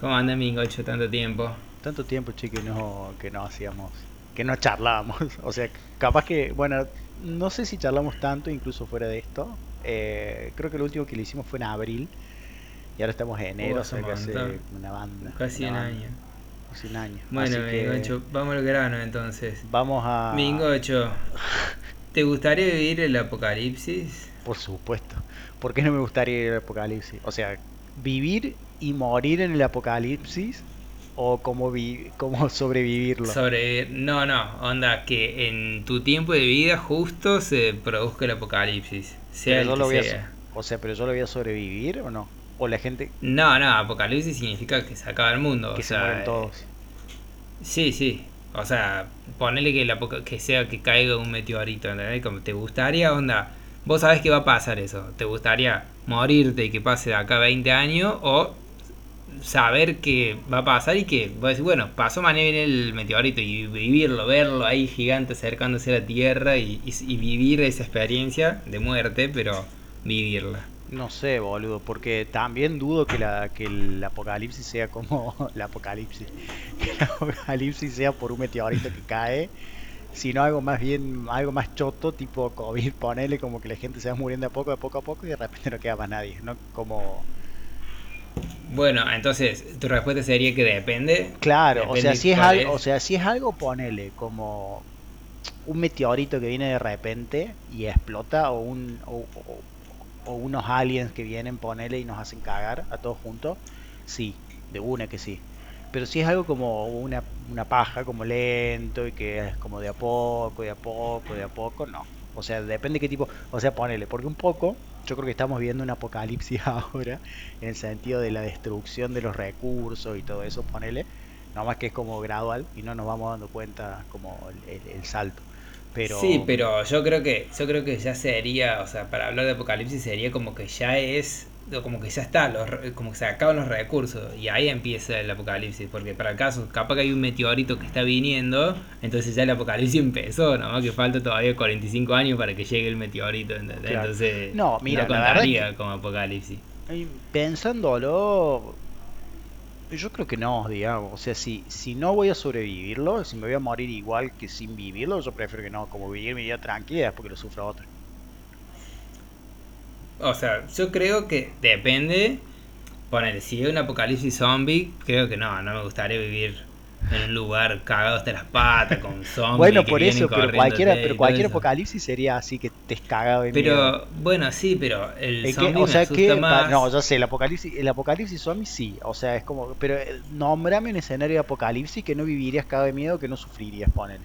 ¿Cómo anda Mingocho tanto tiempo? Tanto tiempo, che, que no, que no hacíamos, que no charlábamos. O sea, capaz que, bueno, no sé si charlamos tanto incluso fuera de esto. Eh, creo que lo último que le hicimos fue en abril. Y ahora estamos en enero, o sea que hace una banda. Casi una un banda, año. Casi un año. Bueno, que Mingocho, vamos al grano entonces. Vamos a... Mingocho, ¿te gustaría vivir el apocalipsis? Por supuesto. ¿Por qué no me gustaría ir al apocalipsis? O sea, vivir y morir en el apocalipsis o cómo, vi cómo sobrevivirlo. Sobre. No, no, onda, que en tu tiempo de vida justo se produzca el apocalipsis. Sea Pero el yo que lo voy a sea. o sea, pero yo lo voy a sobrevivir o no? O la gente No, no, apocalipsis significa que se acaba el mundo. que o se sea, mueren todos. Sí, sí. O sea, ponele que, el apoca- que sea que caiga un meteorito, ¿entendés? Como te gustaría, onda. Vos sabés que va a pasar eso. ¿Te gustaría morirte y que pase de acá a 20 años? O saber que va a pasar y que, vos decís, bueno, pasó mañana viene el meteorito y vivirlo, verlo ahí gigante acercándose a la Tierra y, y- vivir esa experiencia de muerte, pero vivirla. No sé, boludo, porque también dudo que la que el apocalipsis sea como el apocalipsis. Que el apocalipsis sea por un meteorito que cae, sino algo más bien algo más choto, tipo COVID, ponele como que la gente se va muriendo a poco, de poco a poco y de repente no queda más nadie, no como Bueno, entonces tu respuesta sería que depende. Claro, o Depende sea, si es algo, o sea, si es algo, ponele como un meteorito que viene de repente y explota, o un o, o- o unos aliens que vienen, ponele y nos hacen cagar a todos juntos, sí, de una que sí. Pero si es algo como una, una paja, como lento y que es como de a poco, de a poco, de a poco, no. O sea, depende qué tipo, o sea, ponele, porque un poco, yo creo que estamos viendo un apocalipsis ahora, en el sentido de la destrucción de los recursos y todo eso, ponele, nada más que es como gradual y no nos vamos dando cuenta como el, el- salto. Pero Sí, pero yo creo que yo creo que ya sería, o sea, para hablar de apocalipsis sería como que ya es como que ya está, los, como que se acaban los recursos y ahí empieza el apocalipsis, porque para el caso, capaz que hay un meteorito que está viniendo, entonces ya el apocalipsis empezó, nada más que falta todavía 45 años para que llegue el meteorito, ¿entendés? Claro. Entonces No, mira, no la contaría que- como apocalipsis. Pensándolo, yo creo que no, digamos. O sea, si, si no voy a sobrevivirlo, si me voy a morir igual que sin vivirlo, yo prefiero que no, como vivir mi vida tranquila después que lo sufra otro. O sea, yo creo que depende. Ponele, si es un apocalipsis zombie, creo que no, no me gustaría vivir en un lugar cagado hasta las patas con zombies. Bueno, por eso, pero cualquiera, pero cualquier apocalipsis sería así que te cagado de miedo. Pero, bueno, sí, pero el El que- zombie o me sea asusta que, pa- más. no, yo sé, el apocalipsis, el apocalipsis zombie sí, o sea, es como, pero eh, nómbrame un escenario de apocalipsis que no vivirías cagado de miedo, que no sufrirías, ponele.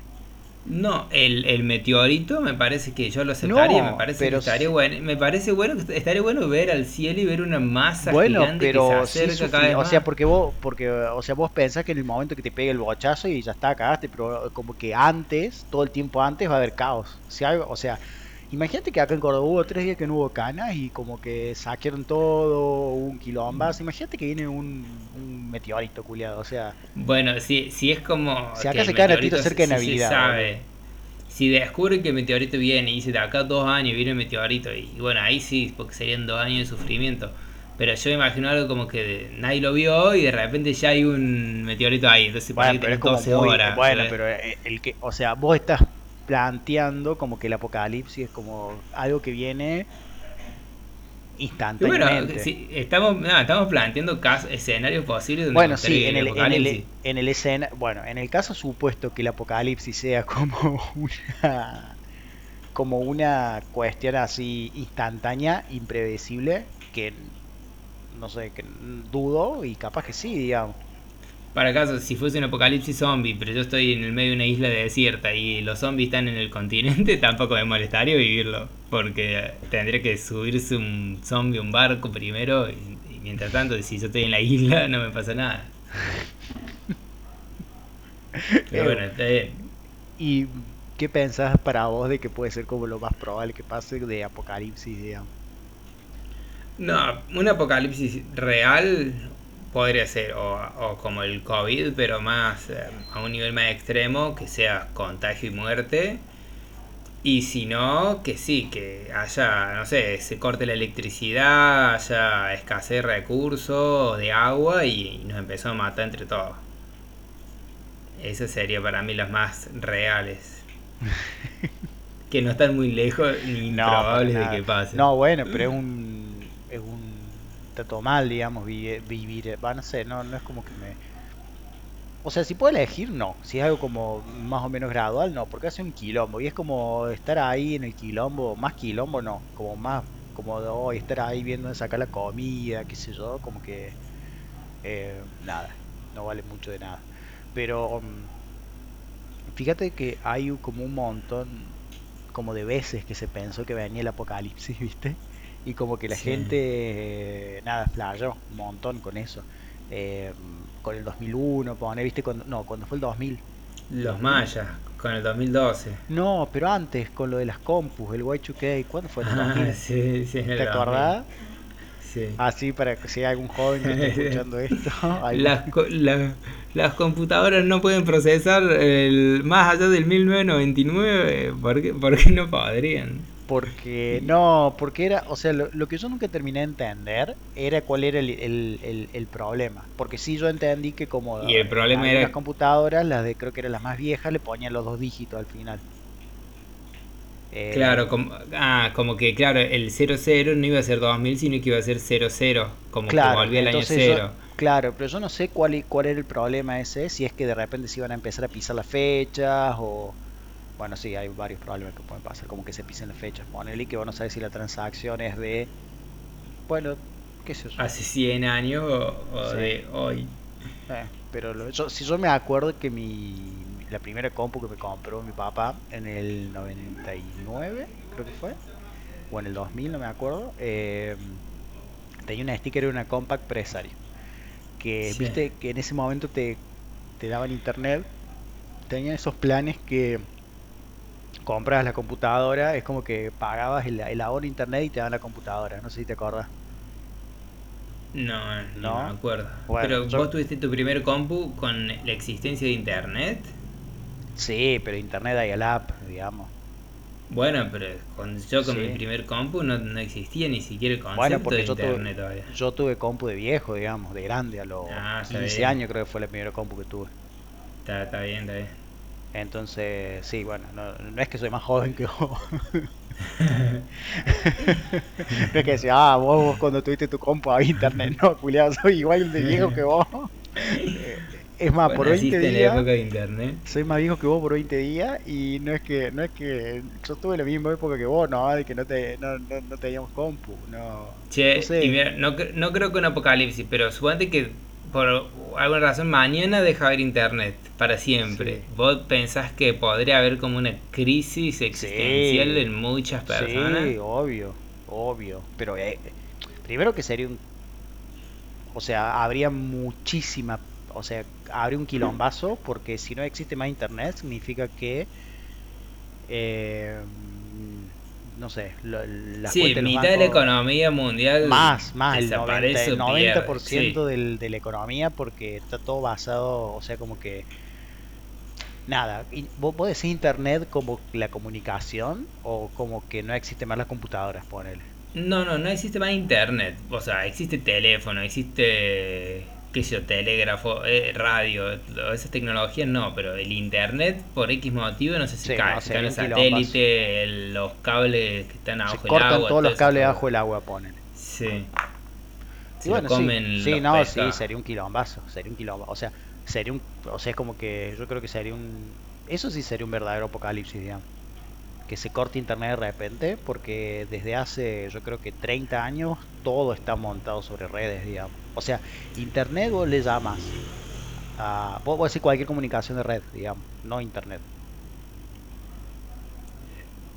No, el, el meteorito me parece que yo lo aceptaría, No, me parece pero que estaría sí. bueno, me parece bueno que estaría bueno ver al cielo y ver una masa Bueno, gigante pero que sí se acerca cada vez o sea, porque vos, porque, o sea, vos pensás que en el momento que te pegue el bochazo y ya está, cagaste, pero como que antes, todo el tiempo antes va a haber caos. Si algo, o sea, imagínate que acá en Córdoba hubo tres días que no hubo canas y como que saquearon todo, un quilombazo. Imagínate que viene un, un meteorito culiado, o sea, Bueno, si, si es como. Si acá se el cae la meteorito tira cerca de sí se Navidad, sabe. Si descubren que el meteorito viene y dice de acá dos años viene el meteorito, y, y bueno, ahí sí, porque serían dos años de sufrimiento. Pero yo me imagino algo como que de- nadie lo vio y de repente ya hay un meteorito ahí. Entonces, ¿para bueno, pero es como 12 muy, horas? bueno, ¿sabes? pero eh, el que, o sea, vos estás planteando como que el apocalipsis es como algo que viene bueno, instantáneamente. si estamos, no, estamos planteando casos, escenarios posibles donde Bueno, sí, en el, en el, en el escena, bueno, en el caso supuesto que el apocalipsis sea como una, como una cuestión así instantánea, impredecible, que no sé, que dudo y capaz que sí, digamos. Para caso, si fuese un apocalipsis zombie, pero yo estoy en el medio de una isla desierta y los zombies están en el continente, tampoco me molestaría vivirlo. Porque tendría que subirse un zombie a un barco primero y, y mientras tanto, si yo estoy en la isla, no me pasa nada. Pero bueno, está bien. ¿Y qué pensás para vos de que puede ser como lo más probable que pase de apocalipsis, digamos? No, un apocalipsis real podría ser, o, o como el COVID, pero más eh, a un nivel más extremo, que sea contagio y muerte. Y si no, que sí, que haya, no sé, se corte la electricidad, haya escasez de recursos, de agua y nos empezó a matar entre todos. Eso sería para mí los más reales. que no están muy lejos ni No, improbables para de que pase. No, bueno, pero es un. Todo mal, digamos, vi- vivir. Va, no sé, no, no es como que me. O sea, si puedo elegir, no. Si es algo como más o menos gradual, no, porque hace un quilombo. Y es como estar ahí en el quilombo, más quilombo, no. Como más, como hoy, estar ahí viendo de sacar la comida, qué sé yo, como que. eh, nada, no vale mucho de nada. Pero. mm, Fíjate que hay como un montón, como de veces que se pensó que venía el apocalipsis, ¿viste? Y como que la Sí. gente, eh, nada, flasheó un montón con eso. Eh, con el 2001, pone, ¿viste? Cuando, no, cuando fue el 2000. Los mayas, con el 2012. No, pero antes, con lo de las compus, el Y2K, ¿cuándo fue? ¿En el Ah, 2000? sí, sí, ¿Te 2000. acordás? Sí. Así para que si hay algún joven que esté escuchando esto. Las, co- la- las computadoras no pueden procesar el, más allá del 1999. ¿Por qué, por qué no podrían? Porque no, porque era, o sea, lo, lo que yo nunca terminé de entender era cuál era el, el- el- el problema. Porque sí yo entendí que como Y el problema era- computadoras, las de creo que eran las más viejas, le ponían los dos dígitos al final. Eh, Claro, como, ah, como que claro, el 00 no iba a ser 2000, sino que iba a ser 00, como claro, que volvía el año entonces yo- cero. claro, pero yo no sé cuál, cuál era el problema ese, si es que de repente se iban a empezar a pisar las fechas o... Bueno, sí, hay varios problemas que pueden pasar, como que se pisen las fechas. Ponele que vos no sabes si la transacción es de... Bueno, qué sé yo. Hace 100 años o, o Sí. de hoy. Eh, pero lo- yo, si yo me acuerdo que mi, la primera compu que me compró mi papá en el 99, creo que fue, o en el 2000, no me acuerdo, eh, tenía una sticker de una Compact Presario. Que Sí. viste que en ese momento te, te daban internet, tenían esos planes que compras la computadora, es como que pagabas el, el ahorro internet y te daban la computadora, no sé si te acordás. No, no, ¿No? me acuerdo. Bueno, Pero yo- vos tuviste tu primer compu con la existencia de internet. Sí, pero internet hay al app, digamos. Bueno, pero yo con Sí. mi primer compu no, no existía ni siquiera el concepto Bueno, de yo internet tuve, todavía. yo tuve compu de viejo, digamos, de grande, a los Ah, está 15 bien. años creo que fue la primera compu que tuve. Está, está bien, está bien. Entonces, sí, bueno, no, no es que soy más joven que vos. No es que decía, ah, vos, vos cuando tuviste tu compu había internet. No, culiado, soy igual de viejo que vos. Es más, por 20 naciste en la época días, de internet. soy más viejo que vos por 20 días y no es que, no es que yo tuve la misma época que vos, no, de que no, te, no, no, no teníamos compu, no. Che, No sé. y mira, no creo que un apocalipsis, pero suponte que por alguna razón mañana deja de haber internet para siempre. Sí. ¿Vos pensás que podría haber como una crisis existencial Sí. en muchas personas? Sí, obvio, obvio. Pero eh, primero que sería un... O sea, habría muchísima... O sea, habría un quilombazo porque si no existe más internet significa que... eh, no sé, lo- las Sí, de mitad de la economía mundial Más, más, el 90, desaparece el o 90% pierde, sí. del, de la economía porque está todo basado, o sea, como que... Nada, y vos, vos decís internet como la comunicación o como que no existe más las computadoras, ponele. No, no, no existe más internet. O sea, existe teléfono, existe, qué sé yo, telégrafo, eh, radio, esas tecnologías no, pero el internet por X motivo no sé si Sí, cae, no, se caen los quilombazo. el- cables que están Se abajo del cortan agua, todos todo los cables abajo del agua, ponele. Sí. Se bueno, lo sí, comen sí, no, sí, pescados. sería un quilombazo, sería un quilombo, o sea, sería un, o sea, es como que yo creo que sería un, eso sí sería un verdadero apocalipsis, digamos, que se corte internet de repente, porque desde hace, yo creo que 30 años, todo está montado sobre redes, digamos, o sea, internet vos le llamas a, vos, vos decís cualquier comunicación de red, digamos, no internet.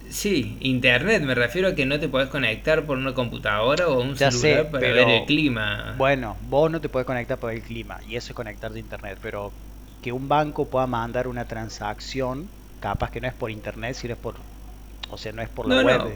Sí, internet, me refiero a que no te podés conectar por una computadora o un Ya celular sé, para pero ver el clima. Bueno, vos no te puedes conectar por el clima y eso es conectar de internet, pero que un banco pueda mandar una transacción, capaz que no es por internet, sino es por, o sea, no es por la No, web. no.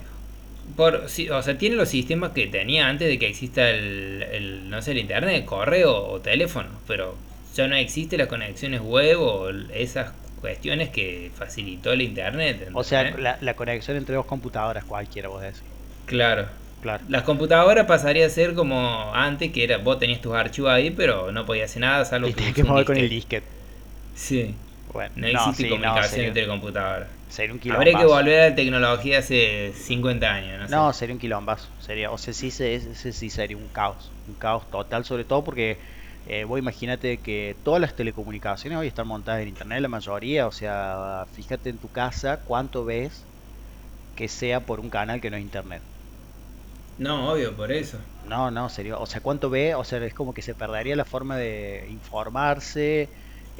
Por, sí, o sea, tiene los sistemas que tenía antes de que exista el, el, no sé, el internet, correo o teléfono, pero ya no existe las conexiones web o el- esas cuestiones que facilitó el internet. O sea, la, la, conexión entre dos computadoras, cualquiera, vos decís. Claro. Claro. Las computadoras pasaría a ser como antes, que era vos tenías tus archivos ahí, pero no podías hacer nada, salvo y que, que mover con el disquete. Sí. Bueno, no existe comunicación entre computadoras. Sería un Habría que volver a la tecnología hace 50 años. No, no sería un quilombazo. Sería, o sea, sí, ese sí sería un caos. Un caos total, sobre todo porque eh, vos imagínate que todas las telecomunicaciones hoy están montadas en internet, la mayoría. O sea, fíjate en tu casa cuánto ves que sea por un canal que no es internet. No, obvio, por eso. No, no, serio. O sea, ¿cuánto ve? O sea, es como que se perdería la forma de informarse,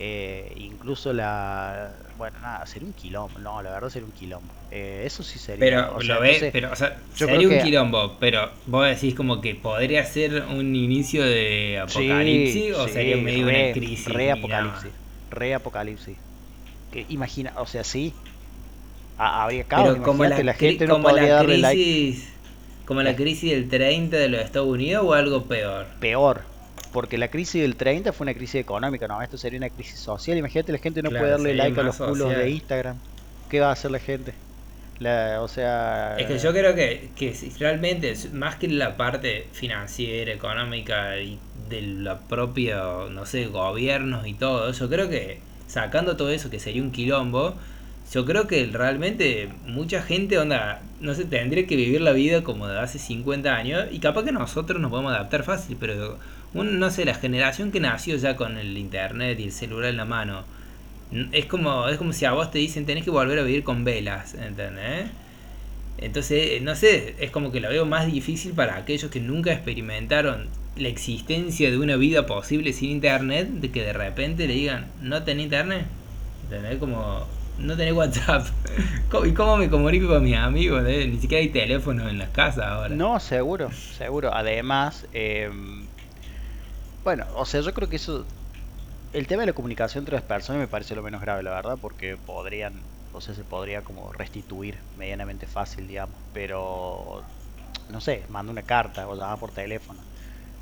eh, incluso la... Bueno, nada, sería un quilombo. No, la verdad sería un quilombo. Eh, eso sí sería... Pero, lo ves, pero, o sea, sería un quilombo, pero vos decís como que podría ser un inicio de apocalipsis o sería medio una crisis. Re apocalipsis. Re apocalipsis. Que imagina, o sea, sí. Habría caos, pero como la, la gente no podría darle like ¿Como la crisis del 30 de los Estados Unidos o algo peor? Peor, porque la crisis del 30 fue una crisis económica, no, esto sería una crisis social. Imagínate, la gente no puede darle like a los culos de Instagram. ¿Qué va a hacer la gente? o sea... Es que yo creo que, que realmente, más que la parte financiera, económica y de la propia, no sé, gobiernos y todo, yo creo que sacando todo eso, que sería un quilombo, yo creo que realmente mucha gente, onda, no sé, tendría que vivir la vida como de hace 50 años y capaz que nosotros nos podemos adaptar fácil, pero un, no sé, la generación que nació ya con el internet y el celular en la mano, es como, es como si a vos te dicen tenés que volver a vivir con velas, ¿entendés? Entonces, no sé, es como que lo veo más difícil para aquellos que nunca experimentaron la existencia de una vida posible sin internet, de que de repente le digan, no tenés internet, ¿entendés? Como no tenés WhatsApp. ¿Y cómo me comunico con mis amigos? Eh? Ni siquiera hay teléfono en las casas ahora. No, seguro, seguro. Además, em, bueno, o sea, yo creo que eso. El tema de la comunicación entre las personas me parece lo menos grave, la verdad, porque podrían. O sea, se podría como restituir medianamente fácil, digamos. Pero. No sé, manda una carta o llama por teléfono.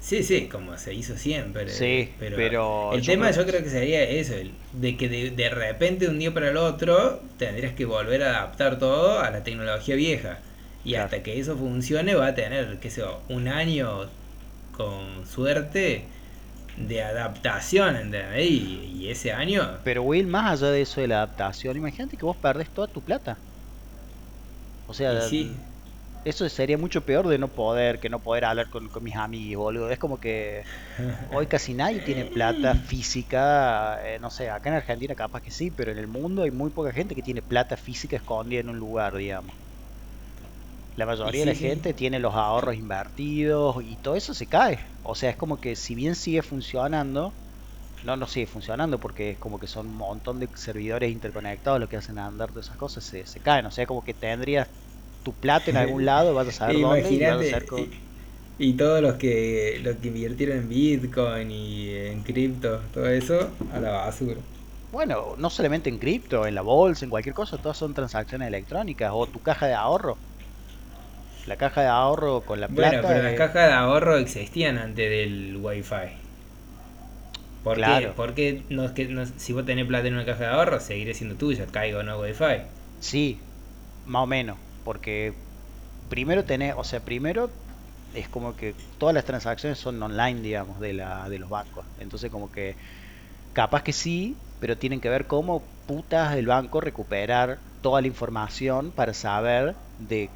Sí, sí, como se hizo siempre. Sí, pero, el tema yo creo que sería eso, de que de, repente un día para el otro tendrías que volver a adaptar todo a la tecnología vieja. Y hasta que eso funcione va a tener, qué sé yo, un año con suerte de adaptación, ¿entendés? Y, ese año... Pero Will, más allá de eso de la adaptación, imagínate que vos perdés toda tu plata. O sea, sí eso sería mucho peor de no poder, que no poder hablar con, mis amigos, boludo. Es como que hoy casi nadie tiene plata física, eh, no sé, acá en Argentina capaz que sí, pero en el mundo hay muy poca gente que tiene plata física escondida en un lugar, digamos. La mayoría de la gente tiene los ahorros invertidos y todo eso se cae. O sea, es como que si bien sigue funcionando, no, no sigue funcionando porque es como que son un montón de servidores interconectados lo que hacen andar todas esas cosas, se, se caen. O sea, como que tendrías tu plata en algún lado, vas a saber dónde y vas a y, todos los que, los que invirtieron en Bitcoin y en cripto, todo eso, a la basura. Bueno, no solamente en cripto, en la bolsa, en cualquier cosa, todas son transacciones electrónicas. O tu caja de ahorro. La caja de ahorro con la plata. Bueno, pero las cajas de ahorro existían antes del Wi-Fi. ¿Por qué? Porque no, que, si vos tenés plata en una caja de ahorro, seguiré siendo tuya, caigo no Wi-Fi. Sí, más o menos porque primero tenés, o sea, primero es como que todas las transacciones son online, digamos, de, la, de los bancos. Entonces como que capaz que sí, pero tienen que ver cómo putas el banco recuperar toda la información para saber de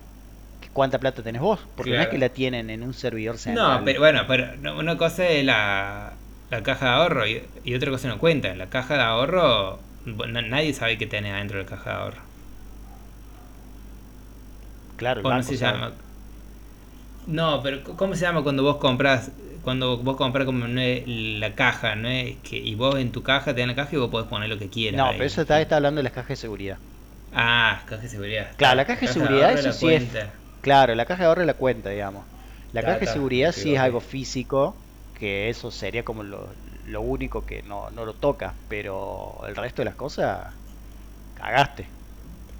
cuánta plata tenés vos, porque no es que la tienen en un servidor central. No, pero bueno, pero una cosa es la, la caja de ahorro y, otra cosa no cuenta. En la caja de ahorro nadie sabe qué tenés adentro de la caja de ahorro. Claro, ¿Cómo se llama? No, pero ¿cómo se llama cuando vos compras cuando vos compras como la caja, ¿no es? Que, y vos en tu caja te dan la caja y vos podés poner lo que quieras. No, pero eso está, está hablando de las cajas de seguridad. Ah, caja de seguridad. Claro, la caja de seguridad, eso sí es. Claro, la caja de ahorro es la cuenta, digamos. La caja de seguridad sí es algo físico, que eso sería como lo, lo único que no, no lo toca, pero el resto de las cosas, cagaste.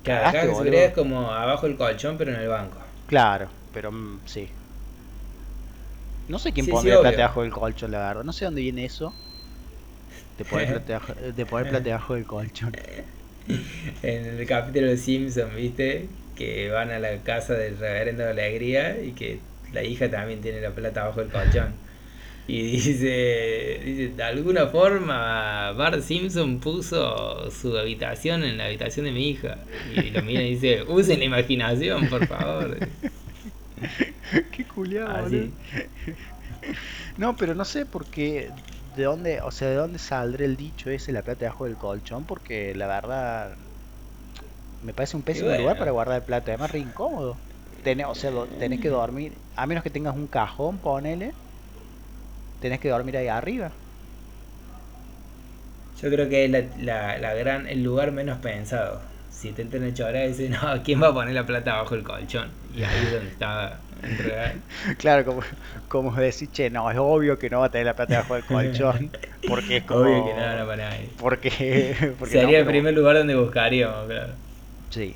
Claro, acá que seguridad es como abajo el colchón, pero en el banco. Claro, pero mm, sí. No sé quién pone pondría plata abajo del colchón, la verdad. No sé dónde viene eso. De poner plata, de poner plata debajo del colchón. En el capítulo de Simpson, ¿viste? Que van a la casa del reverendo de Alegría y que la hija también tiene la plata abajo del colchón. Y dice, dice, de alguna forma Bart Simpson puso su habitación en la habitación de mi hija. Y lo mira y dice, usen la imaginación, por favor. Qué culiado, No, pero no sé por qué, de dónde, o sea, de dónde saldrá el dicho ese, la plata debajo del colchón, porque la verdad me parece un pésimo lugar para guardar plata, además re incómodo. Tenés, o sea, tenés que dormir, a menos que tengas un cajón, ponele, tenés que dormir ahí arriba. Yo creo que es la, la, gran, el lugar menos pensado. Si te entran a chorar, dices, no, ¿quién va a poner la plata bajo el colchón? Y ahí es donde estaba claro, como, como decir, che, no, es obvio que no va a tener la plata bajo el colchón. Porque es como. Obvio que no, no para ahí. Porque. porque Sería el primer lugar donde buscaríamos, claro. Sí,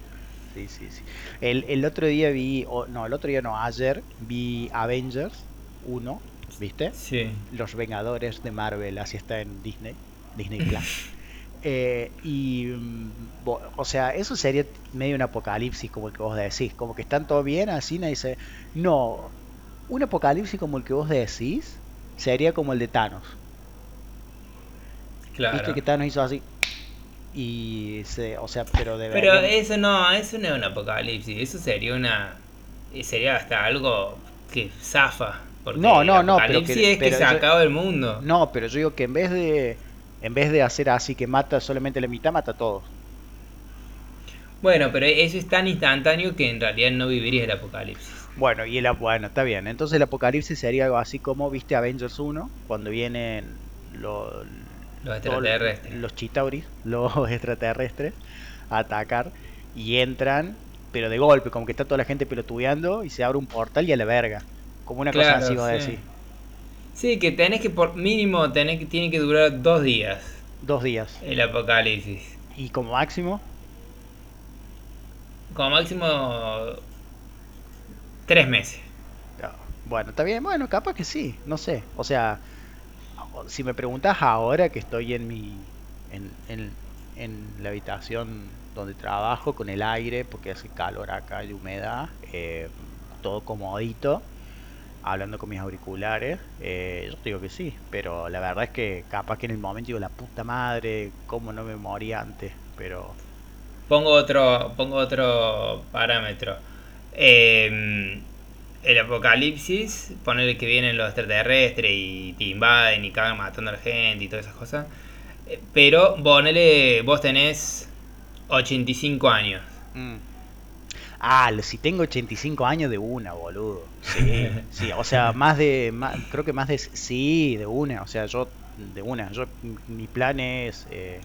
sí, sí. sí. El, el otro día vi, no, el otro día no, ayer vi Avengers 1 ¿viste? Sí. Los Vengadores de Marvel, así está en Disney, Disney Plus. Eh, y, mm, o sea, eso sería medio un apocalipsis, como el que vos decís, como que están todo bien, así nadie dice, no, un apocalipsis como el que vos decís sería como el de Thanos. Claro. Viste que Thanos hizo así. Y se, o sea, pero de Pero eso no, eso no es un apocalipsis, eso sería una sería hasta algo que zafa no, no, no, pero que, es que se acaba el mundo. No, pero yo digo que en vez de en vez de hacer así que mata solamente la mitad, mata a todos. Bueno, pero eso es tan instantáneo que en realidad no viviría el apocalipsis. Bueno, y el bueno, está bien. Entonces el apocalipsis sería algo así como viste Avengers 1, cuando vienen los los extraterrestres, los chitauris, los extraterrestres a atacar y entran, pero de golpe, como que está toda la gente pelotudeando y se abre un portal y a la verga. Como una cosa así, va a decir. Sí, que tenés que, por mínimo, tenés que, tiene que durar dos días. Dos días. El apocalipsis. ¿Y como máximo? Como máximo, tres meses. Bueno, está bien, bueno, capaz que sí, no sé. O sea, si me preguntas ahora que estoy en mi. en, en, en la habitación donde trabajo con el aire, porque hace calor acá y humedad, eh, todo comodito hablando con mis auriculares, eh, yo digo que sí, pero la verdad es que capaz que en el momento digo la puta madre, cómo no me morí antes, pero... Pongo otro, pongo otro parámetro. Em, el apocalipsis, ponerle que vienen los extraterrestres y te invaden y cagan matando a la gente y todas esas cosas. Eh, pero ponele, vos tenés 85 años. Mm. Ah, si tengo 85 años de una, boludo. Sí, sí, o sea, más de, creo que más de, sí, de una, o sea, yo, de una, yo, mi plan es, eh,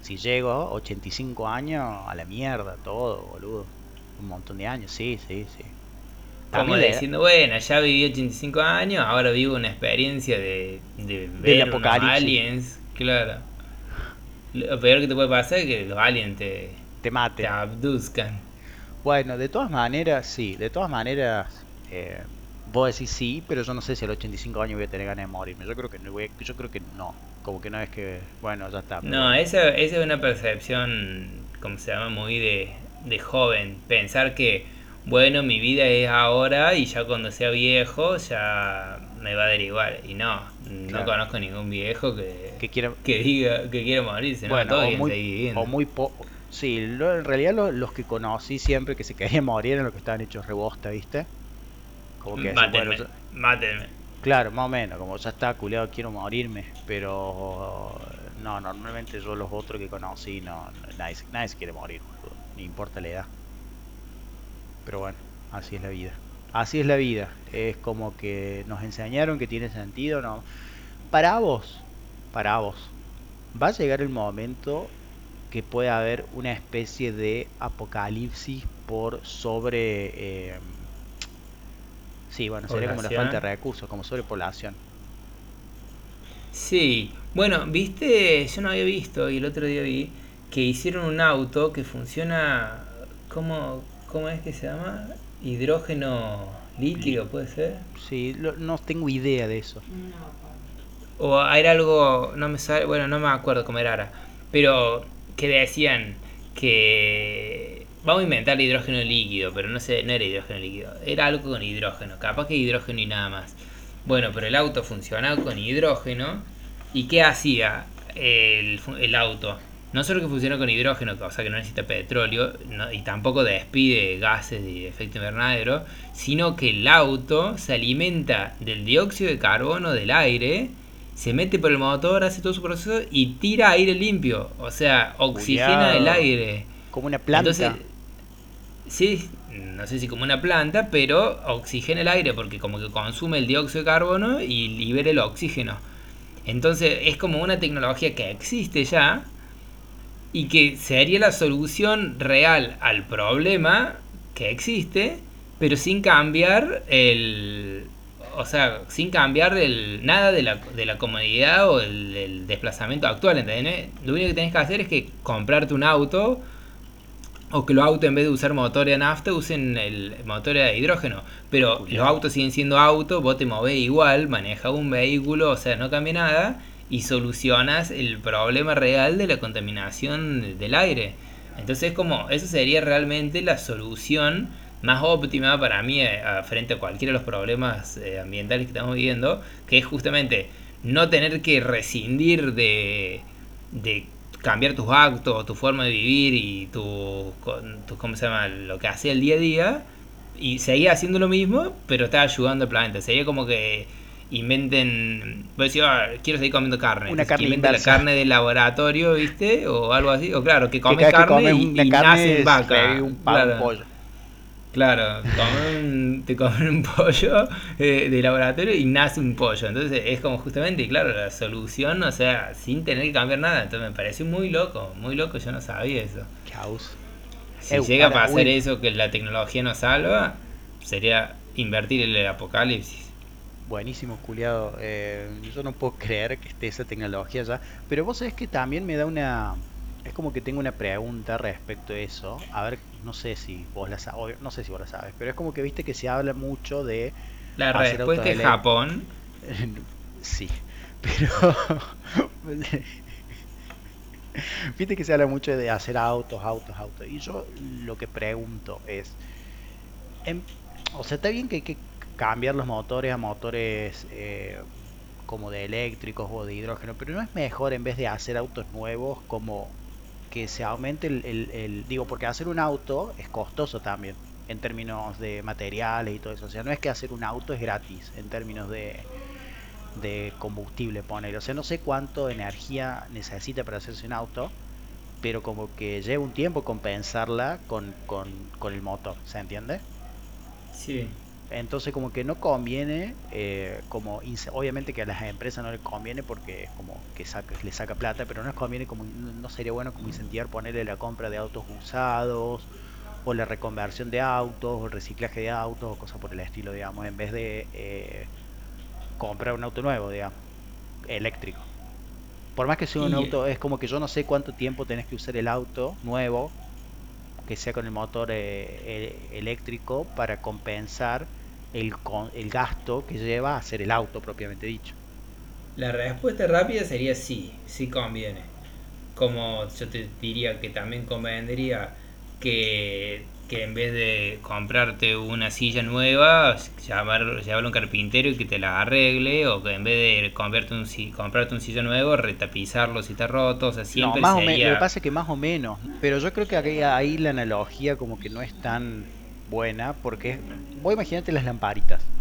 si llego 85 años, a la mierda, todo, boludo. Un montón de años, sí, sí, sí. Como diciendo, bueno, ya viví 85 años, ahora vivo una experiencia de, de ver aliens, claro. Lo peor que te puede pasar es que los aliens te, te maten. Te abduzcan. Bueno, de todas maneras, sí, de todas maneras, eh, vos decís sí, pero yo no sé si a los 85 años voy a tener ganas de morirme. Yo creo que no, yo creo que no, como que no es que, bueno, ya está. No, esa, esa es una percepción, como se llama, muy de, de joven. Pensar que, bueno, mi vida es ahora y ya cuando sea viejo ya me va a dar igual. Y no, no conozco ningún viejo que, que, quiera, que diga que quiera morirse. Bueno, o, muy, o muy, poco Sí, en realidad los que conocí siempre que se querían morir eran los que estaban hechos rebosta, ¿viste? Como que mátenme, mátenme. Claro, más o menos, como ya está culeado, quiero morirme, pero no, normalmente yo los otros que conocí, no, nadie, nadie se quiere morir, ni importa la edad. Pero bueno, así es la vida. Así es la vida, es como que nos enseñaron que tiene sentido, ¿no? Para vos, para vos, va a llegar el momento que puede haber una especie de apocalipsis por sobre... Eh, sí, bueno, sería como la falta de recursos, como sobrepoblación. Sí, bueno, viste, yo no había visto y el otro día vi que hicieron un auto que funciona, ¿cómo, cómo es que se llama? Hidrógeno líquido, ¿puede ser? Sí, no tengo idea de eso. o era algo, no me sabe, bueno, no me acuerdo cómo era ahora, pero que decían que vamos a inventar hidrógeno líquido, pero no sé, no era hidrógeno líquido, era algo con hidrógeno, capaz que hidrógeno y nada más. Bueno, pero el auto funcionaba con hidrógeno y ¿qué hacía el, el auto? No solo que funciona con hidrógeno, o sea que no necesita petróleo, y tampoco despide gases de efecto invernadero, sino que el auto se alimenta del dióxido de carbono del aire, se mete por el motor, hace todo su proceso y tira aire limpio, o sea, oxigena el aire. Como una planta. Entonces, sí, no sé si como una planta, pero oxigena el aire porque como que consume el dióxido de carbono y libera el oxígeno. Entonces es como una tecnología que existe ya, y que sería la solución real al problema que existe, pero sin cambiar el... O sea, sin cambiar el, nada de la, de la comodidad o el, desplazamiento actual, ¿entendés? Lo único que tenés que hacer es que comprarte un auto o que los autos en vez de usar motores de nafta usen el motor de hidrógeno. Pero los autos siguen siendo autos, vos te movés igual, manejas un vehículo, o sea, no cambia nada y solucionas el problema real de la contaminación del aire. Entonces, como eso sería realmente la solución más óptima para mí eh, frente a cualquiera de los problemas eh, ambientales que estamos viviendo, que es justamente no tener que rescindir de, de cambiar tus actos, tu forma de vivir y tu, tu ¿cómo se llama? lo que hace el día a día y seguir haciendo lo mismo, pero está ayudando al planeta. Sería como que inventen, pues decir, ah, quiero seguir comiendo carne. Una carne la carne del laboratorio, ¿viste? O algo así. O claro, que comes carne y, nace vaca. Un claro. pollo. Claro, te comen un pollo eh, de laboratorio y nace un pollo. Entonces es como justamente, claro, la solución, o sea, sin tener que cambiar nada. Entonces me parece muy loco, muy loco, yo no sabía eso. Caos. Si llega a pasar eso, que la tecnología nos salva, sería invertir en el apocalipsis. Buenísimo, culiado. Eh, yo no puedo creer que esté esa tecnología ya. Pero vos sabés que también me da una. Es como que tengo una pregunta respecto a eso. A ver, no sé si vos la sabes. No sé si vos la sabes. Pero es como que viste que se habla mucho de. La respuesta es Japón. sí. Pero. viste que se habla mucho de hacer autos, autos, autos. Y yo lo que pregunto es. o sea, está bien que cambiar los motores a motores eh, como de eléctricos o de hidrógeno, pero no es mejor en vez de hacer autos nuevos como que se aumente el, digo, porque hacer un auto es costoso también en términos de materiales y todo eso, o sea, no es que hacer un auto es gratis en términos de, de combustible, poner, o sea, no sé cuánto energía necesita para hacerse un auto, pero como que lleva un tiempo compensarla con, con, con el motor, ¿se entiende? Sí, entonces como que no conviene, eh, como obviamente que a las empresas no les conviene porque como que saca, le saca plata, pero no les conviene como no sería bueno como incentivar ponerle la compra de autos usados o la reconversión de autos o el reciclaje de autos o cosas por el estilo, digamos, en vez de eh, comprar un auto nuevo, digamos, eléctrico. Por más que sea un auto, es como que yo no sé cuánto tiempo tenés que usar el auto nuevo que sea con el motor eh, eléctrico para compensar el, el gasto que lleva a hacer el auto propiamente dicho. La respuesta rápida sería sí, sí conviene. Como yo te diría que también convendría que que en vez de comprarte una silla nueva, llamar, llevarlo a un carpintero y que te la arregle, o que en vez de comprarte un, comprarte un silla nuevo, retapizarlo si está roto, o sea, siempre más sería... o me pasa que más o menos, pero yo creo que ahí la analogía como que no es tan buena, porque vos imaginate las lamparitas,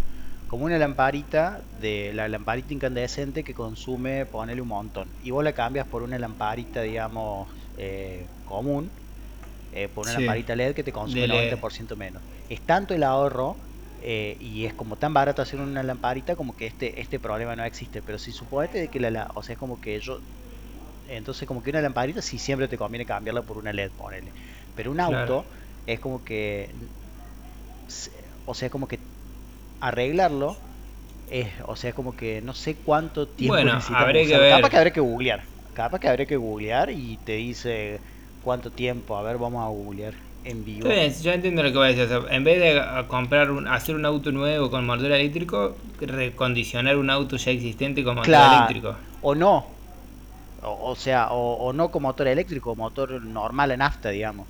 como una lamparita de la lamparita incandescente que consume, ponele un montón, y vos la cambias por una lamparita, digamos, eh, común, eh, por una lamparita LED que te consume el 90% menos. Es tanto el ahorro eh, y es como tan barato hacer una lamparita como que este este problema no existe. Pero si suponete de que la, o sea, es como que yo, entonces como que una lamparita sí siempre te conviene cambiarla por una LED, ponele. Pero un auto es como que, o sea, como que arreglarlo es, o sea, como que no sé cuánto tiempo bueno, que Capaz que habría que googlear. Capaz que habría que googlear y te dice ¿Cuánto tiempo? A ver, vamos a googlear. en vivo. yo entiendo lo que voy a decir. en vez de comprar un, hacer un auto nuevo con motor eléctrico, recondicionar un auto ya existente con motor eléctrico. O no. O, sea, o, no con motor eléctrico, motor normal en nafta, digamos.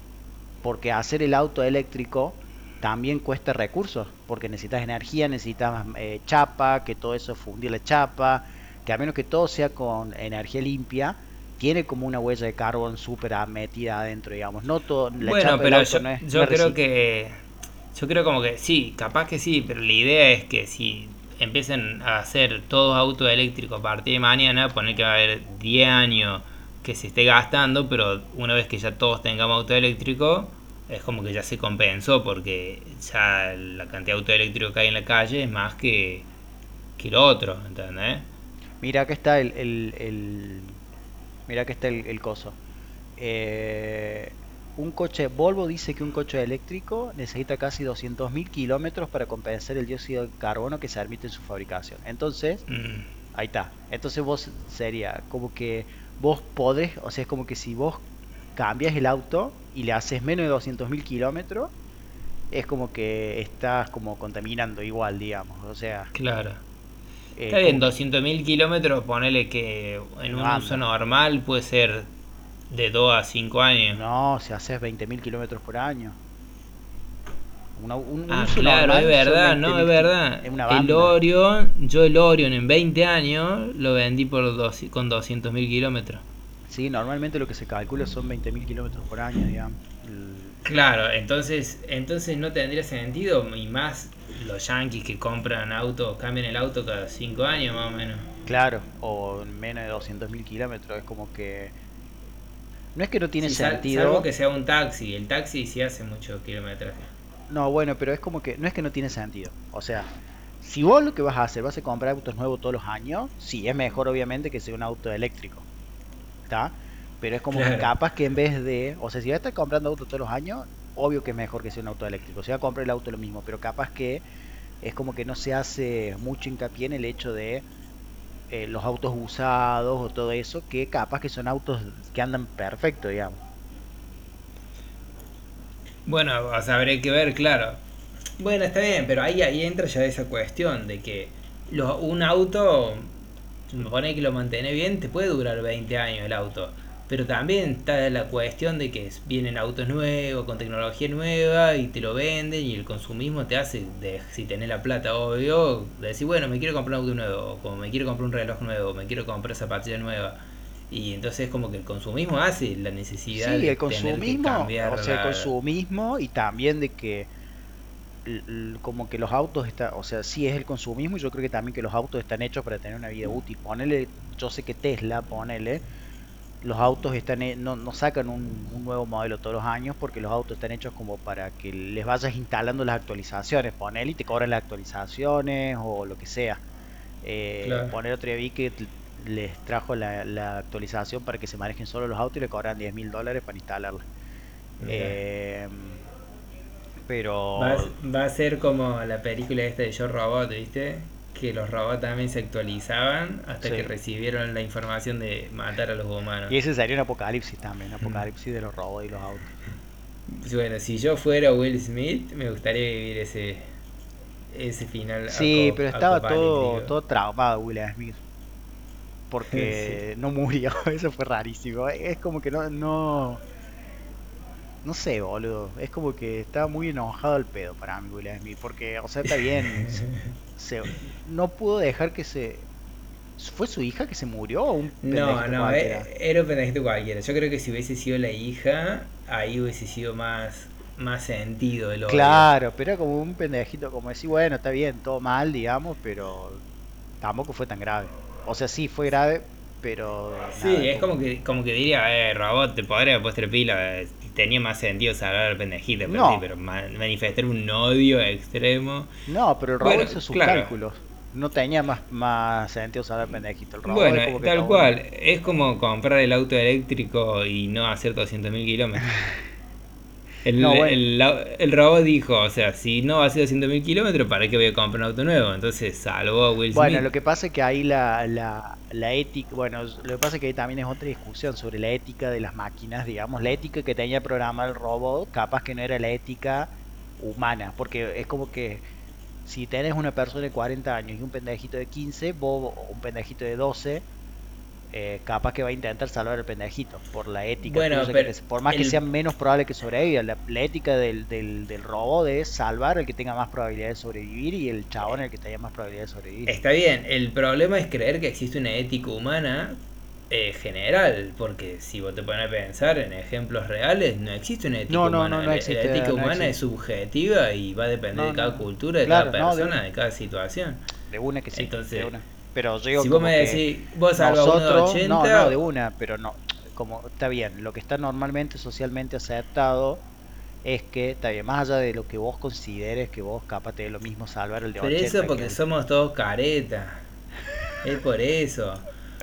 Porque hacer el auto eléctrico también cuesta recursos. Porque necesitas energía, necesitas eh, chapa, que todo eso fundir la chapa. Que a menos que todo sea con energía limpia, tiene como una huella de carbón súper metida adentro, digamos. No todo, la bueno, pero yo, yo creo que. Yo creo como que sí, capaz que sí, pero la idea es que si empiecen a hacer todo auto eléctrico a partir de mañana, poner que va a haber 10 años que se esté gastando, pero una vez que ya todos tengamos auto eléctrico, es como que ya se compensó porque ya la cantidad de auto eléctrico que hay en la calle es más que, que lo otro, ¿entendés? Mira, que está el, el Mira que está el, coso. Eh, un coche, Volvo dice que un coche eléctrico necesita casi 200.000 kilómetros para compensar el dióxido de carbono que se admite en su fabricación. Entonces, mm. ahí está. Entonces vos sería como que vos podés, o sea, es como que si vos cambias el auto y le haces menos de 200.000 kilómetros, es como que estás como contaminando igual, digamos. O sea, claro. Eh, Está bien, 200.000 kilómetros, ponele que en un uso normal puede ser de 2 a 5 años. No, si haces 20.000 kilómetros por año. ah, claro, es verdad, no, es verdad. el Orion, yo el Orion en 20 años lo vendí por dos, con 200.000 kilómetros. Sí, normalmente lo que se calcula son 20.000 kilómetros por año, digamos. Claro, entonces, entonces no tendría sentido y más los yankees que compran autos, cambian el auto cada 5 años más o menos. Claro, o menos de 200.000 kilómetros, es como que... No es que no tiene sentido. Salvo que sea un taxi, el taxi sí hace mucho kilometraje. No, bueno, pero es como que no es que no tiene sentido. O sea, si vos lo que vas a hacer, vas a comprar autos nuevos todos los años, sí, es mejor obviamente que sea un auto eléctrico. ¿Está? Pero es como que capaz que en vez de... O sea, si vas a estar comprando autos todos los años, obvio que es mejor que sea un auto eléctrico. Si va a comprar el auto lo mismo, pero capaz que es como que no se hace mucho hincapié en el hecho de eh, los autos usados o todo eso, que capaz que son autos que andan perfecto, digamos. Bueno, o sea, que ver, claro. Bueno, está bien, pero ahí, ahí entra ya esa cuestión de que un auto, me pone que lo mantiene bien, te puede durar 20 años el auto. Pero también está la cuestión de que vienen autos nuevos, con tecnología nueva, y te lo venden, y el consumismo te hace, de, si tenés la plata, obvio, de decir, bueno, me quiero comprar un auto nuevo, como me quiero comprar un reloj nuevo, me quiero comprar zapatilla nueva. Y entonces como que el consumismo hace la necesidad sí, el consumismo, cambiar. O sea, el consumismo y también de que como que los autos están, o sea, sí es el consumismo y yo creo que también que los autos están hechos para tener una vida útil. Ponele, yo sé que Tesla, ponele, los autos están no, no sacan un, nuevo modelo todos los años porque los autos están hechos como para que les vayas instalando las actualizaciones. Poner y te cobran las actualizaciones o lo que sea. Eh, poner otro día vi que les trajo la, actualización para que se manejen solo los autos y le cobran 10 mil dólares para instalarla. Eh, pero va va a, ser como la película esta de Yo Robot viste que los robots también se actualizaban hasta que recibieron la información de matar a los humanos. Y ese sería un apocalipsis también, un apocalipsis de los robots y los autos. Bueno, si yo fuera Will Smith, me gustaría vivir ese ese final. Sí, pero estaba todo, todo traumado Will Smith. Porque no murió, eso fue rarísimo. Es como que no, no no sé, boludo. Es como que estaba muy enojado el pedo para mí, Will Smith. Porque, o sea, está bien. se, no pudo dejar que se. ¿Fue su hija que se murió o un No, no, eh, era, un pendejito cualquiera. Yo creo que si hubiese sido la hija, ahí hubiese sido más más sentido el Claro, pero era como un pendejito, como decir, bueno, está bien, todo mal, digamos, pero tampoco fue tan grave. O sea, sí fue grave, pero. Sí, es como que, como que diría, eh, robot, te podría haber puesto pila, eh, tenía más sentido salvar al pendejito, pero, sí, pero manifestar un odio extremo. No, pero el robot hizo sus cálculos. No tenía más, más sentido al pendejito. El robot bueno, tal cual. Es como comprar el auto eléctrico y no hacer 200.000 kilómetros. El, No, bueno. el, el robot dijo, o sea, si no ha sido 100.000 kilómetros, ¿para qué voy a comprar un auto nuevo? Entonces salvó a Will Bueno, Smith. lo que pasa es que ahí la, la, la ética, bueno, lo que pasa es que ahí también es otra discusión sobre la ética de las máquinas, digamos, la ética que tenía programado el robot, capaz que no era la ética humana, porque es como que si tenés una persona de 40 años y un pendejito de 15, vos un pendejito de 12, eh, capaz que va a intentar salvar al pendejito por la ética. Bueno, tuya que pero te- por más que el- sea menos probable que sobreviva, la, la ética del, del, del robot es salvar al que tenga más probabilidad de sobrevivir y el chabón el que tenga más probabilidad de sobrevivir. Está bien, el problema es creer que existe una ética humana eh, general, porque si vos te pones a pensar en ejemplos reales, no existe una ética No, no, humana. no, La- existe, la ética humana es subjetiva y va a depender de cada cultura, de Claro, cada de persona, de cada situación. De una que sí, Entonces, de una. Pero yo digo si vos como me decís, vos uno de nosotros, 80, no, no, de una, pero no, como está bien, lo que está normalmente socialmente aceptado es que, está bien, más allá de lo que vos consideres que vos capaz te dé lo mismo salvar el de pero 80 eso que porque somos todos caretas. Es por eso.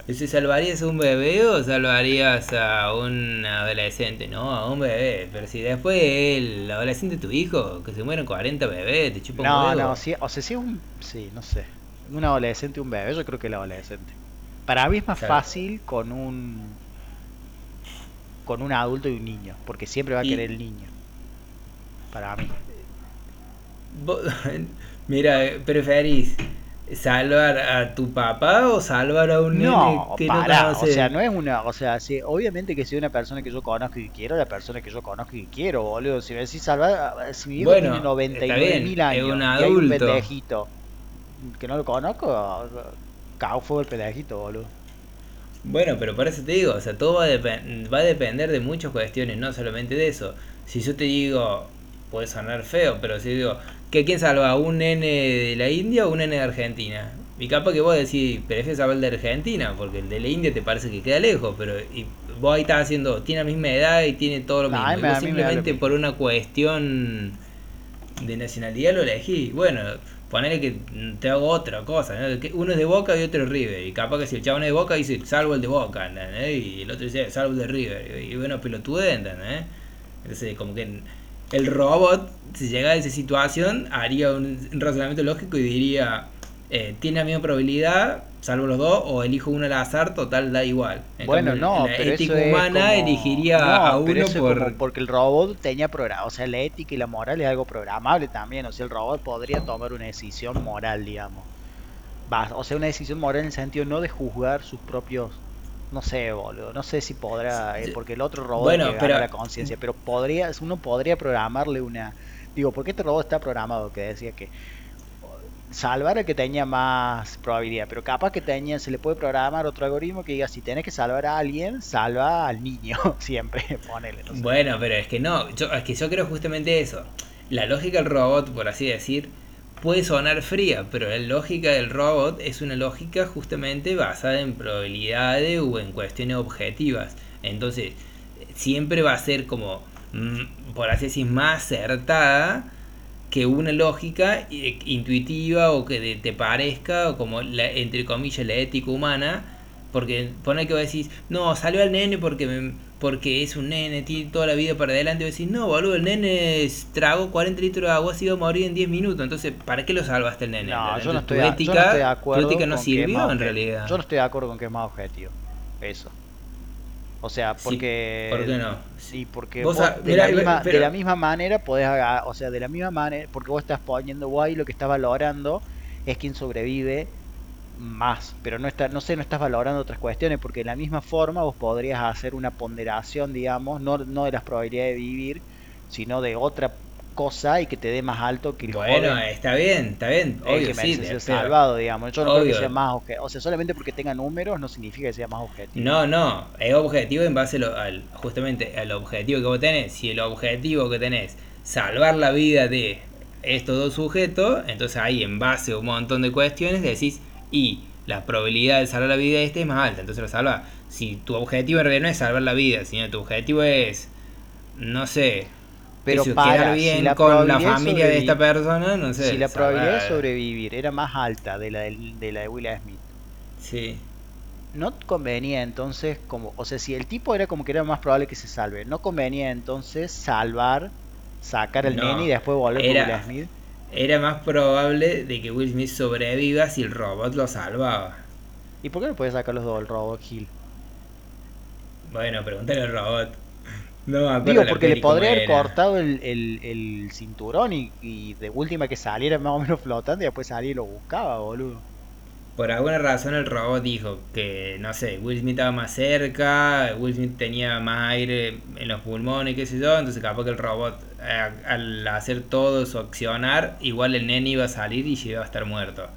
¿Y si salvarías a un bebé o salvarías a un adolescente? No, a un bebé. Pero si después el adolescente es tu hijo, que se mueren 40 bebés, te chupa un No, huevo. no, sí, o sea, sí un, sí, no sé, un adolescente y un bebé, yo creo que el adolescente. Para mí es más Claro. fácil con un con un adulto y un niño, porque siempre va a Y- querer el niño. Para mí. Mira, ¿preferís salvar a tu papá o salvar a un No, que para, no o sea, no es una, o sea, sí, obviamente que si una persona que yo conozco y quiero, la persona que yo conozco y quiero, boludo, si me decís salvar, si mi viejo Bueno, tiene está 99 bien, mil es años y hay un adulto. pendejito que no lo conozco, cago fuego el pendejito, boludo. Bueno, pero por eso te digo, o sea, todo va a, va a depender de muchas cuestiones, no solamente de eso. Si yo te digo, puede sonar feo, pero si digo, ¿que quién salva? ¿Un nene de la India o un nene de Argentina? Y capaz que vos decís, prefieres salvar el de Argentina, porque el de la India te parece que queda lejos, pero y vos ahí estás haciendo, tiene la misma edad y tiene todo lo mismo. Y vos simplemente por una cuestión de nacionalidad lo elegís. Bueno, ponele que te hago otra cosa, ¿no? Uno es de Boca y otro es River. Y capaz que si el chabón es de Boca dice, salvo el de Boca. Y el otro dice, salvo el de River. Y bueno, pelotude, ¿entendés? Entonces, como que el robot, si llega a esa situación, haría un razonamiento lógico y diría, eh, tiene la misma probabilidad, salvo los dos, o elijo uno al azar, total, da igual. En Bueno, cambio, no, la pero ética eso es humana como- elegiría No, a uno es por... porque el robot tenía programa, o sea, la ética y la moral es algo programable también, o sea, el robot podría tomar una decisión moral, digamos. Va, o sea, una decisión moral en el sentido no de juzgar sus propios, no sé, boludo, no sé si podrá, eh, porque el otro robot Bueno, es pero- la conciencia, pero podría, uno podría programarle una, digo, porque este robot está programado que decía que salvar al que tenía más probabilidad, pero capaz que tenía, se le puede programar otro algoritmo que diga, si tenés que salvar a alguien, salva al niño, siempre, ponele. Bueno, pero es que no, yo, es que yo creo justamente eso. La lógica del robot, por así decir, puede sonar fría, pero la lógica del robot es una lógica justamente basada en probabilidades o en cuestiones objetivas. Entonces, siempre va a ser como, mm, por así decir, más acertada que una lógica eh, intuitiva o que de- te parezca o como la, entre comillas la ética humana porque pone que vos decís no salió al nene porque me- porque es un nene tiene toda la vida para adelante y vos decís no boludo el nene tragó 40 litros de agua se iba a morir en 10 minutos entonces ¿para qué lo salvaste el nene? No, ¿Entendés? yo no, tu estoy, de- ética, yo no estoy de tu acuerdo ética no sirvió en realidad Yo no estoy de acuerdo con que es más objetivo. Eso. O sea, Sí, porque... ¿por qué no? Sí, porque Vos vos sa- de, mirá, la misma, pero- de la misma manera podés agarrar, o sea, de la misma manera, porque vos estás poniendo guay, lo que estás valorando es quien sobrevive más, pero no está, no sé, no estás valorando otras cuestiones, porque de la misma forma vos podrías hacer una ponderación, digamos, no, no de las probabilidades de vivir, sino de otra cosa y que te dé más alto que el bueno joven, está bien está bien el obvio que sí pero- salvado, digamos. Yo no creo que obvio. sea más objetivo, o sea, solamente porque tenga números no significa que sea más objetivo. No, no, es objetivo en base lo- al, justamente al objetivo que vos tenés. Si el objetivo que tenés salvar la vida de estos dos sujetos, entonces ahí en base a un montón de cuestiones decís, y la probabilidad de salvar la vida de este es más alta, entonces lo salvás. Si tu objetivo en realidad no es salvar la vida, sino tu objetivo es, no sé, Pero yo, para, quedar si bien la con la familia de esta persona, no sé. si la probabilidad de sobrevivir era más alta de la de, de la de Will Smith, Sí. no convenía entonces como, o sea, si el tipo era como que era más probable que se salve, no convenía entonces salvar sacar al No, nene y después volver era- con Will Smith. Era más probable de que Will Smith sobreviva si el robot lo salvaba. ¿Y por qué no puede sacar los dos el robot Hill? Bueno, pregúntale al robot. No Digo, porque le podría haber cortado el, el, el cinturón y, y de última que saliera más o menos flotando y después salía y lo buscaba, boludo. Por alguna razón el robot dijo que, no sé, Will Smith estaba más cerca, Will Smith tenía más aire en los pulmones, qué sé yo, entonces capaz que el robot, eh, al hacer todo su accionar, igual el nene iba a salir y iba a estar muerto.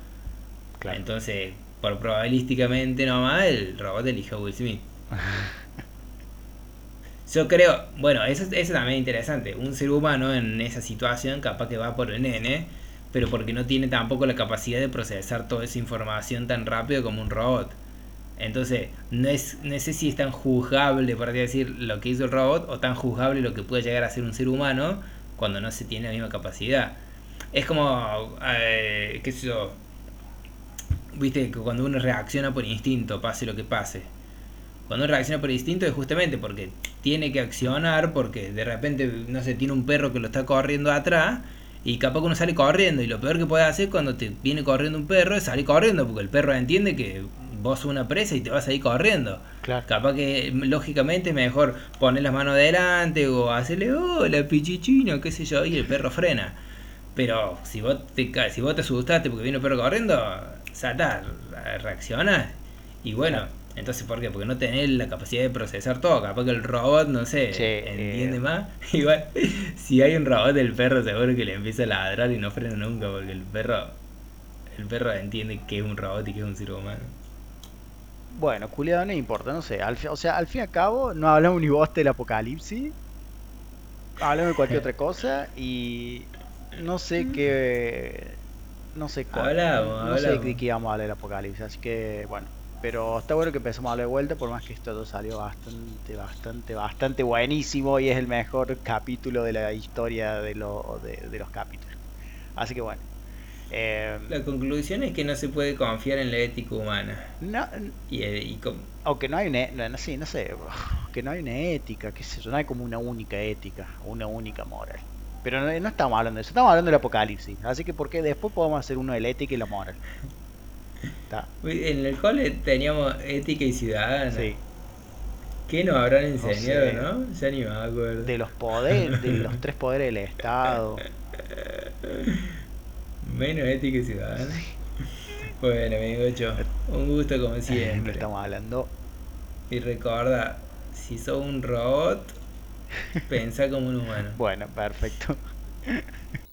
Claro. Entonces, por probabilísticamente nomás, el robot eligió a Will Smith. Yo creo, bueno, eso, eso también es interesante. Un ser humano en esa situación capaz que va por el nene, pero porque no tiene tampoco la capacidad de procesar toda esa información tan rápido como un robot. Entonces, no, es, no sé si es tan juzgable, por decir, lo que hizo el robot, o tan juzgable lo que puede llegar a ser un ser humano cuando no se tiene la misma capacidad. Es como, eh, qué sé yo, viste, cuando uno reacciona por instinto, pase lo que pase. Cuando uno reacciona por instinto es justamente porque tiene que accionar, porque de repente, no sé, tiene un perro que lo está corriendo atrás y capaz que uno sale corriendo y lo peor que puede hacer cuando te viene corriendo un perro es salir corriendo porque el perro entiende que vos sos una presa y te vas a ir corriendo. Claro. Capaz que lógicamente es mejor poner las manos delante o hacerle, oh, la pichichina, qué sé yo, y el perro frena. Pero si vos te, si vos te asustaste porque viene un perro corriendo, saltás, reaccionás. Y bueno, entonces ¿por qué? Porque no tenés la capacidad de procesar todo. Capaz que el robot, no sé, Che, entiende eh. más. Igual, si hay un robot, el perro seguro que le empieza a ladrar y no frena nunca porque el perro, el perro entiende que es un robot y que es un ser humano. Bueno, culiado, no importa, no sé. Al o sea, al fin y al cabo, no hablamos ni vos del apocalipsis. Hablamos de cualquier otra cosa y no sé qué. No sé cuál. Hablamos, no sé de qué íbamos a hablar del apocalipsis, así que bueno. Pero está bueno que empezamos a de vuelta, por más que esto todo salió bastante, bastante, bastante buenísimo y es el mejor capítulo de la historia de, lo, de, de los capítulos. Así que bueno. Eh, La conclusión es que no se puede confiar en la ética humana. no, Y, eh, y Aunque no hay una, no, no sé, no sé, que no hay una ética, qué sé yo, no hay como una única ética, una única moral. Pero no, no estamos hablando de eso, estamos hablando del apocalipsis. Así que porque después podemos hacer uno de la ética y la moral. En el cole teníamos ética y ciudadana. sí. ¿Qué nos habrán enseñado, sé. no? Ya ni me acuerdo. De los poderes, de los tres poderes del Estado. Menos ética y ciudadana. Bueno, amigo, yo, un gusto como No siempre. estamos hablando. Y recuerda, si sos un robot, pensá como un humano. Bueno, perfecto.